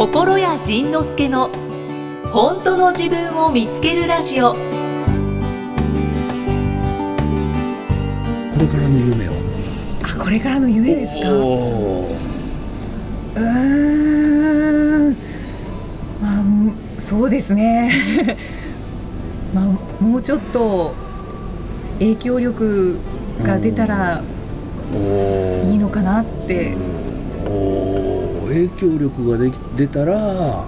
心谷仁之助の本当の自分を見つけるラジオ。これからの夢を。あこれからの夢ですか？うん。まあもうそうですね。まあもうちょっと影響力が出たらいいのかなって。おー影響力ができ出たら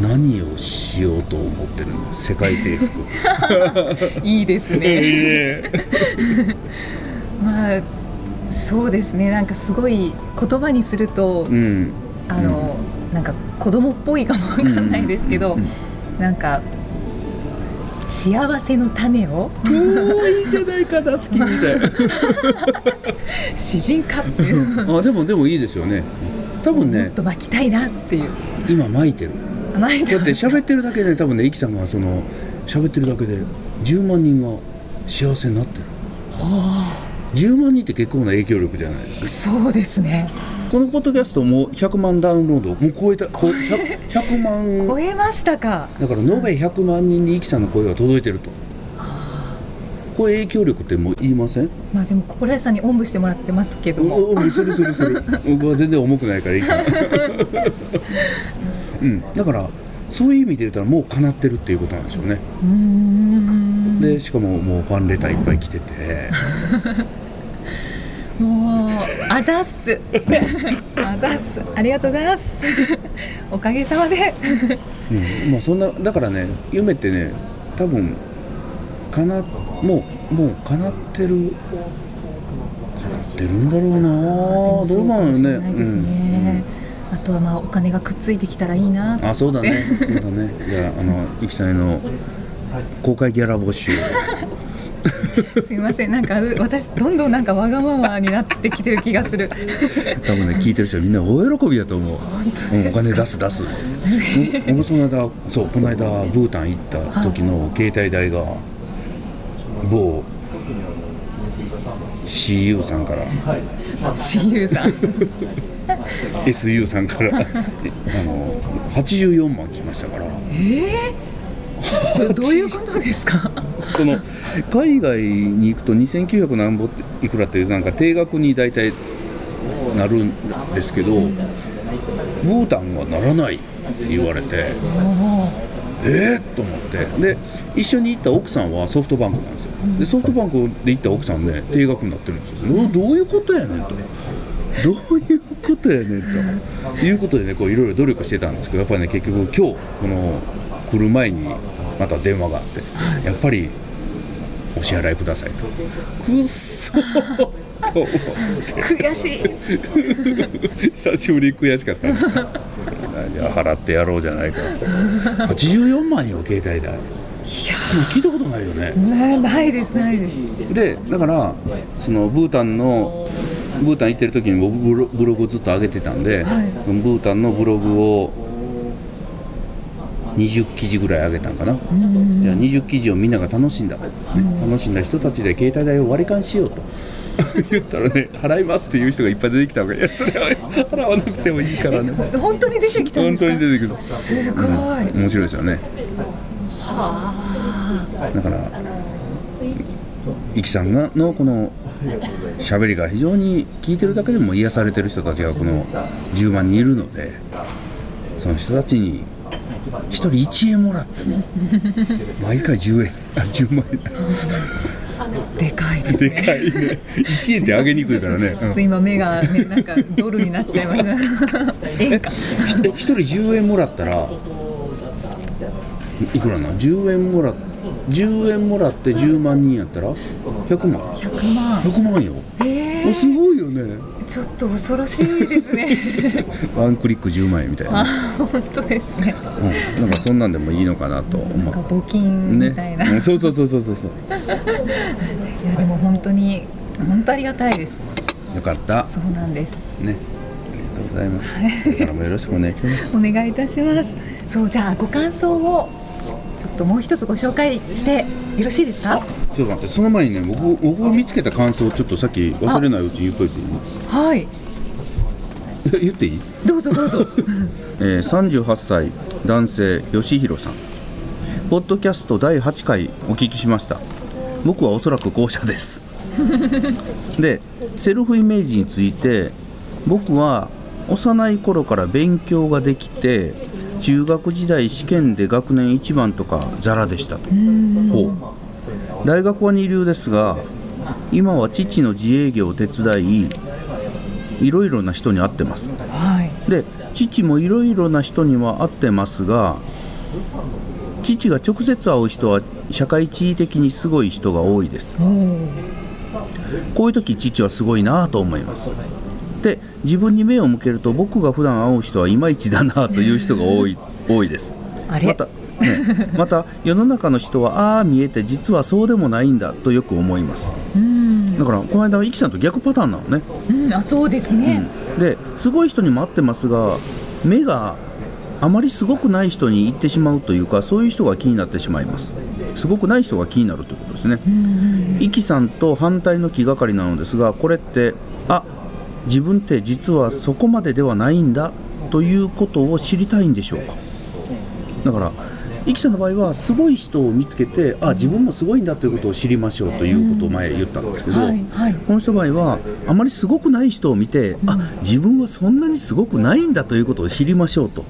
何をしようと思ってるんです世界征服。いいですね。まあそうですね。なんかすごい言葉にするとうん。あの、なんか子供っぽいかもわかんないですけど、うんうんなんか幸せの種をおーいいじゃないか大好きみたい。詩人かっていう。あでもでもいいですよね多分もっねと巻きたいなっていう。今巻いてる。甘いだって喋ってるだけで多分ねイキさんがその喋ってるだけで10万人が幸せになってる。10万人って結構な影響力じゃないですか。そうですね。このポッドキャストも100万ダウンロードもう超えた。こう 100, 100 万。超えましたか。だから延べ100万人にイキさんの声が届いてるとこれ影響力ってもう言いません？まあでも心屋さんにおんぶしてもらってますけども。おおするするする。僕は全然重くないからイキさん。うん。だからそういう意味で言ったらもう叶ってるっていうことなんでしょうね。うーん。でしかももうファンレターいっぱい来てて。もうあざっす。あざっす。ありがとうございます。おかげさまで。うん。まあそんなだからね夢ってね多分かなもうもう叶ってる叶ってるんだろうな。どうなのよね。ないですね、あとはまあお金がくっついてきたらいいな。うんあそうだね。そうだね。じゃああのイキさんへの公開ギャラ募集。すいません。なんか私どんどんなんかわがままになってきてる気がする。多分ね聞いてる人はみんな大喜びだと思う。うん、お金出す出す。うん僕その間そうこの間ブータン行った時の携帯代が某 CU さんから。親友さん。SU さんから。あの84万来ましたから。どどういうことですか？その海外に行くと2900何ぼいくらっていうなんか定額に大体なるんですけどブータンはならないって言われてえー、と思って。で一緒に行った奥さんはソフトバンクなんですよ。でソフトバンクで行った奥さんね定額になってるんですよ。どどういうことやねんと。どういうことやねんと。いうことでねこういろいろ努力してたんですけどやっぱりね結局今日この来る前にまた電話があってやっぱりお支払いくださいと。くっそーと思って。悔しい。久しぶりに悔しかったねじゃあ払ってやろうじゃないか。84万よ携帯代。いや聞いたことないよね。なないですないです。でだからそのブータンのブータン行ってる時に僕ブロブログをずっと上げてたんで、はい。ブータンのブログを20記事ぐらい上げたんかな、じゃあ20記事をみんなが楽しんだと、ね楽しんだ人たちで携帯代を割り勘しようと 言ったらね払いますっていう人がいっぱい出てきたわけいやそれは払わなくてもいいからね。ほ本当に出てきたん本ですか？当に出てくる。すごい、面白いですよね。だからイキさんがのこの喋りが非常に聞いてるだけでも癒されてる人たちがこの10万人いるのでその人たちに1人1円もらっても毎回10円あ10万でかいで円すね。でかいね。1円って上げにくいからね、ちょっと今目がねなんかドルになっちゃいました。円か。うん、1人10円もらったらいくらな10円もら10円もらって10万人やったら？100万。100万。100万よ。えおすごいよね。ー、ちょっと恐ろしいですね。ワンクリック10万円みたいあな、本当ですね。うん、なんかそんなんでもいいのかなと思なんかう募金みたいな、ね、うんそうそうそうそうそうそう。いやでも本当に本当ありがたいです。よかった。そうなんです。ね。ありがとうございます。これもよろしくお願いします。お願いいたします。そうじゃあご感想をちょっともう一つご紹介してよろしいですか？ちょっと待ってその前にね僕僕が見つけた感想をちょっとさっき忘れないうちに言っといていい？はい。言っていい、どうぞどうぞ。えー、38歳男性吉弘さん。ポッドキャスト第8回お聞きしました。僕はおそらく後者です。でセルフイメージについて僕は幼い頃から勉強ができて中学時代試験で学年一番とかザラでしたと。ほう大学は二流ですが今は父の自営業を手伝いいろいろな人に会ってます。はい。で父もいろいろな人には会ってますが父が直接会う人は社会地位的にすごい人が多いです。おーこういう時父はすごいなと思います。で自分に目を向けると僕が普段会う人はいまいちだなという人が多い多いです。あれまた、ね、また世の中の人はああ見えて実はそうでもないんだとよく思います。うん、だからこの間はイキさんと逆パターンなのね。うん、あそうですね、ですごい人にも会ってますが目があまりすごくない人に行ってしまうというかそういう人が気になってしまいます。すごくない人が気になるということですね。イキさんと反対の気がかりなのですがこれってあ自分って実はそこまでではないんだということを知りたいんでしょうか。だからイキさんの場合はすごい人を見つけてあ自分もすごいんだということを知りましょうということを前言ったんですけど、はいはい。この人の場合はあまりすごくない人を見て、あ自分はそんなにすごくないんだということを知りましょうと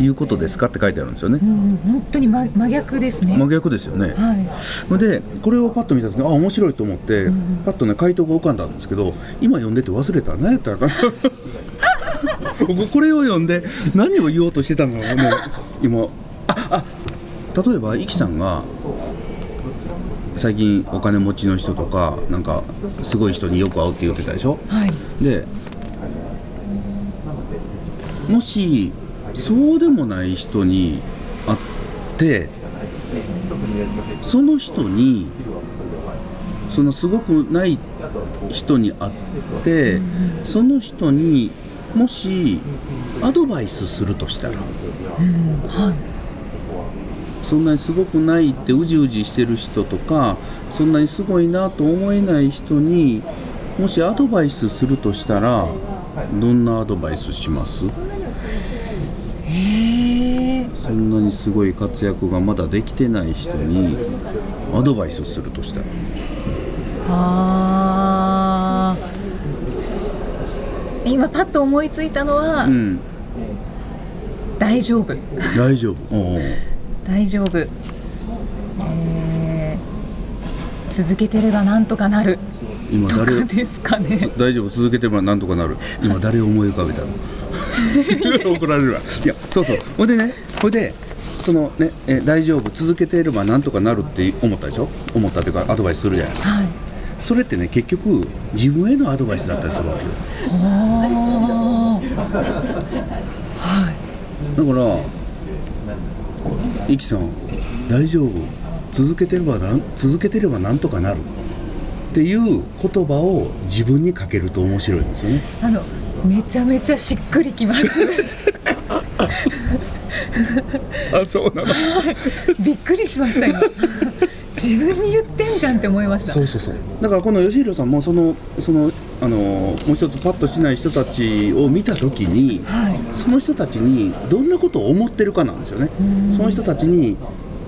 いうことですかって書いてあるんですよね。うん、本当に真真逆ですね、真逆ですよね。はい。でこれをパッと見た時にあ面白いと思って、パッとね回答が浮かんだんですけど今読んでて忘れた何やったかな僕これを読んで何を言おうとしてたの？かもう今ああ例えばイキさんが最近お金持ちの人とかなんかすごい人によく会うって言ってたでしょ？はい。でもしそうでもない人に会ってその人にそのすごくない人に会ってその人にもしアドバイスするとしたら？そんなにすごくないってうじうじしてる人とかそんなにすごいなと思えない人にもしアドバイスするとしたらどんなアドバイスします？そんなにすごい活躍がまだできてない人にアドバイスするとしたら。あー。今パッと思いついたのは、うん。大丈夫。大丈夫大丈夫、えー続けてればなんとかなる。と今誰かですかね。大丈夫？続けてもなんとかなる。今誰を思い浮かべたの？怒られるわ。いやそうそう。ほいでねほいでそのねえ大丈夫？続けていればなんとかなるって思ったでしょ？思ったというかアドバイスするじゃないですか。はい。それってね結局自分へのアドバイスだったりするわけよ。あだからイキさん大丈夫？続けてればなん続けてればなんとかなる。っていう言葉を自分にかけると面白いんですよね。ーあのめちゃめちゃしっくりきます。あそうなの。びっくりしました今自分に言ってんじゃんって思いました。そうそうそう。だからこの吉弘さんもそのそのあのもう一つパッとしない人たちを見た時に、はい。その人たちにどんなことを思ってるかなんですよね。その人たちに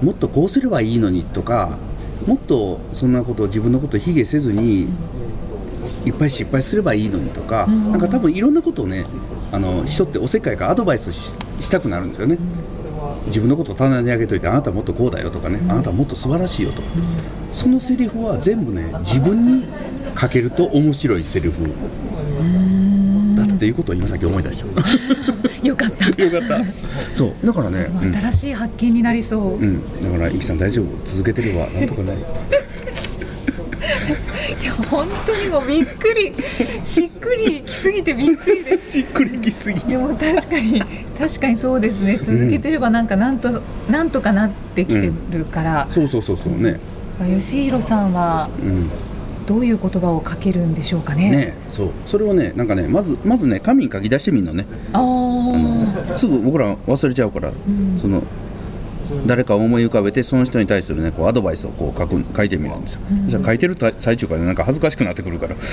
もっとこうすればいいのにとかもっとそんなことを自分のことを卑下せずにいっぱい失敗すればいいのにとか、なんか多分いろんなことをねあの人っておせっかいからアドバイスししたくなるんですよね自分のことを棚に上げといてあなたはもっとこうだよとかね、あなたはもっと素晴らしいよとか、そのセリフは全部ね自分にかけると面白いセリフ。だっていうことを今さっき思い出した。よかった。よかった。そう。だからね、うん。新しい発見になりそう、うん、だから、イキさん大丈夫、続けてれば、なんとかなる。いや本当にもうびっくり しっくりきすぎてびっくりですしっくりきすぎ。でも確かに確かにそうですね続けてればなんかなんと、なんとかなってきてるから、そうそうそうそうね。吉弘さんはうん、どういう言葉をかけるんでしょうかね。ね、そう、それをね、なんかね、まず、まずね、紙に書き出してみるのね。あーすぐ僕ら忘れちゃうから、その。誰かを思い浮かべてその人に対するねこうアドバイスをこう書く書いてみるんですよ、じゃあ書いてるた最中からなんか恥ずかしくなってくるから。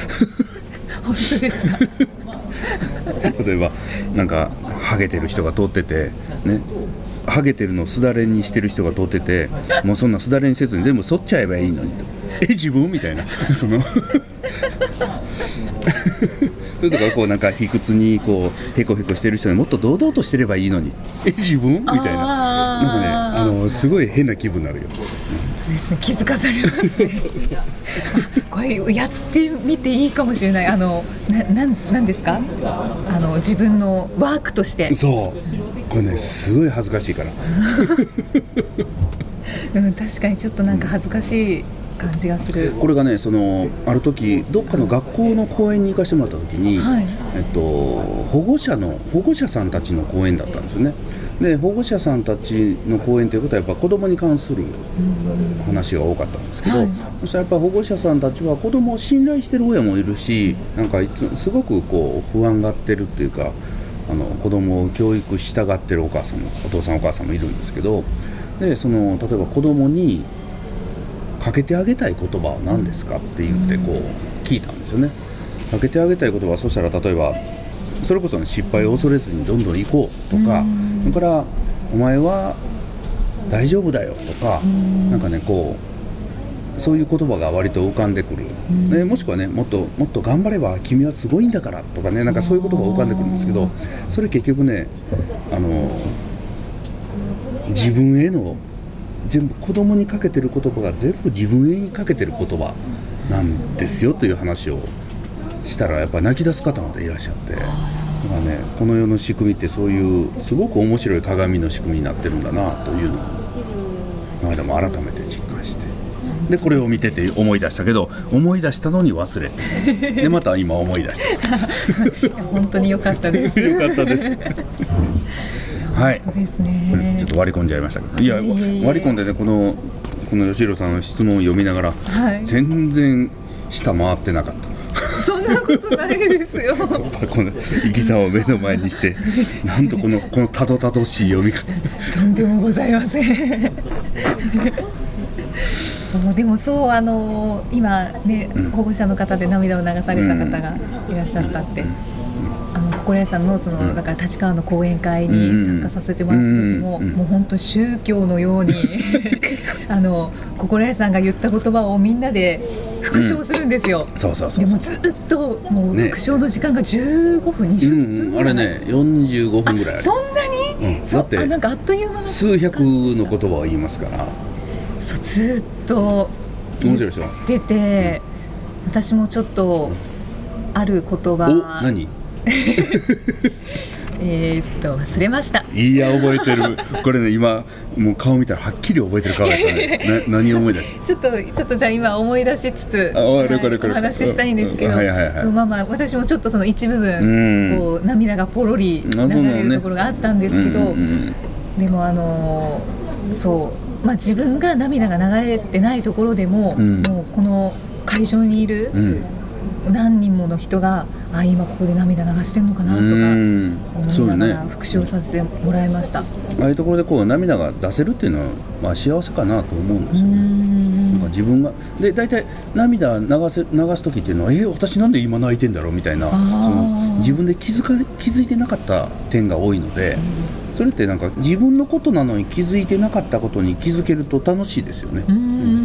本当ですか？例えばなんかハゲてる人が通っててね。ハゲてるのをすだれにしてる人が通っててもうそんなすだれにせずに全部剃っちゃえばいいのにと。え自分みたいな。その。それとかこうなんか卑屈にこうへこへこしてる人にもっと堂々としてればいいのに。え自分みたいな。なんかねあのすごい変な気分になるよ。そうですね。気づかされますね。あこれやってみていいかもしれない。あのななんなんですか？あの自分のワークとして、そう。これねすごい恥ずかしいから。うん、確かにちょっとなんか恥ずかしい感じがする。これがねそのある時どっかの学校の講演に行かせてもらった時に、はい。えっと、保護者の保護者さんたちの講演だったんですよねで保護者さんたちの講演ということはやっぱ子供に関する話が多かったんですけど、はい。そしたらやっぱ保護者さんたちは子供を信頼してる親もいるしなんかいつすごくこう不安がってるっていうかあの子供を教育したがってるお母さんもお父さんお母さんもいるんですけどでその例えば子供にかけてあげたい言葉は何ですかって言ってこう聞いたんですよね。かけてあげたい言葉はそしたら例えばそれこそ、ね、失敗を恐れずにどんどん行こうとかそれからお前は大丈夫だよとかなんかねこうそういう言葉が割と浮かんでくる、ね、もしくはねもっともっと頑張れば君はすごいんだからとかねなんかそういう言葉が浮かんでくるんですけどそれ結局ねあの自分への全部子供にかけてる言葉が全部自分へにかけてる言葉なんですよという話をしたらやっぱり泣き出す方までいらっしゃってだからねこの世の仕組みってそういうすごく面白い鏡の仕組みになってるんだなというのをこの間も改めて実感して。でこれを見てて思い出したけど思い出したのに忘れて。でまた今思い出した。本当に良かったです。よかったです。はい。そうですちょねっと割り込んじゃいましたけど。いや割り込んでねこのこの吉弘さんの質問を読みながら、はい。全然下回ってなかったそんなことないですよ。やっぱこの生きさを目の前にしてなんとこのこのたどたどしい読み方。とんでもございません。そうでもそうあの今ね、保護者の方で涙を流された方がいらっしゃったって、あの心屋さんのその、だから立川の講演会に参加させてもらった時も、うん。もう本当宗教のように あの心屋さんが言った言葉をみんなで復唱するんですよ、そうそうそうそう。でもずっともうね。復唱の時間が15分、20う分んうん。あれね45分ぐらいそんなに、そうん。だってあなんかあっという間の数百の言葉を言いますから。そうずっと面白いでしょ？出て、私もちょっとある言お葉何？えーっと忘れました。いや覚えてる。これね今もう顔見たらはっきり覚えてる顔だったね。な何を思い出しちょっとちょっとじゃあ今思い出しつつ、あはいお話ししたいんですけど、うんはいはいはい。まあまあ私もちょっとその一部う分ん。こう涙がポロリ流れるところがあったんですけど、うんうんでもあのーそうまあ自分が涙が流れてないところでも、うん。もうこの会場にいるうんうん何人もの人があ今ここで涙流してんのかなとか思いながら復唱させてもらいました。ああいうところでこう涙が出せるっていうのは、まあ、幸せかなと思うんですよね。なんか自分がで大体涙流せ流す時っていうのは「え私なんで今泣いてんだろう?」みたいなその自分で気づか気づいてなかった点が多いので、それってなんか自分のことなのに気づいてなかったことに気づけると楽しいですよね。ういう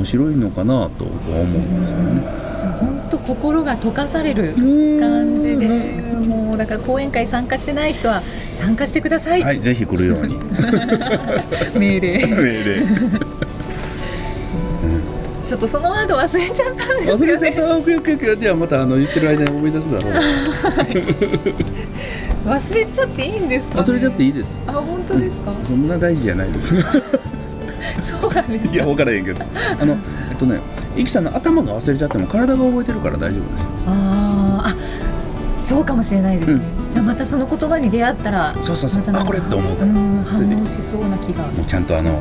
面白いのかなとは思うんですよね。本当心が溶かされる感じでもうだから講演会参加してない人は参加してください、はい、ぜひ来るように。命令命令ちょっとそのワード忘れちゃったんです忘れよねちゃった。オッケーオッケーオッケー。じゃあまたあの言ってる間に思い出すだろう。忘れちゃっていいんですか、ね、忘れちゃっていいです。あ本当ですか、そんな大事じゃないです。そうなんですかいや分からへんけど。あのえっとねイキさんの頭が忘れちゃっても体が覚えてるから大丈夫です。あーあそうかもしれないですね、うん。じゃあまたその言葉に出会ったらそうそうそう。まあこれって思うから。反応しそうな気が。もうちゃんとあの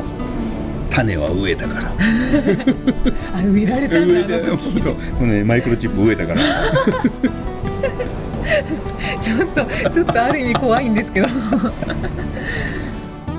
種は植えたから。あ植えられたんだあの時。そう。もうねマイクロチップ植えたから。ちょっとちょっとある意味怖いんですけど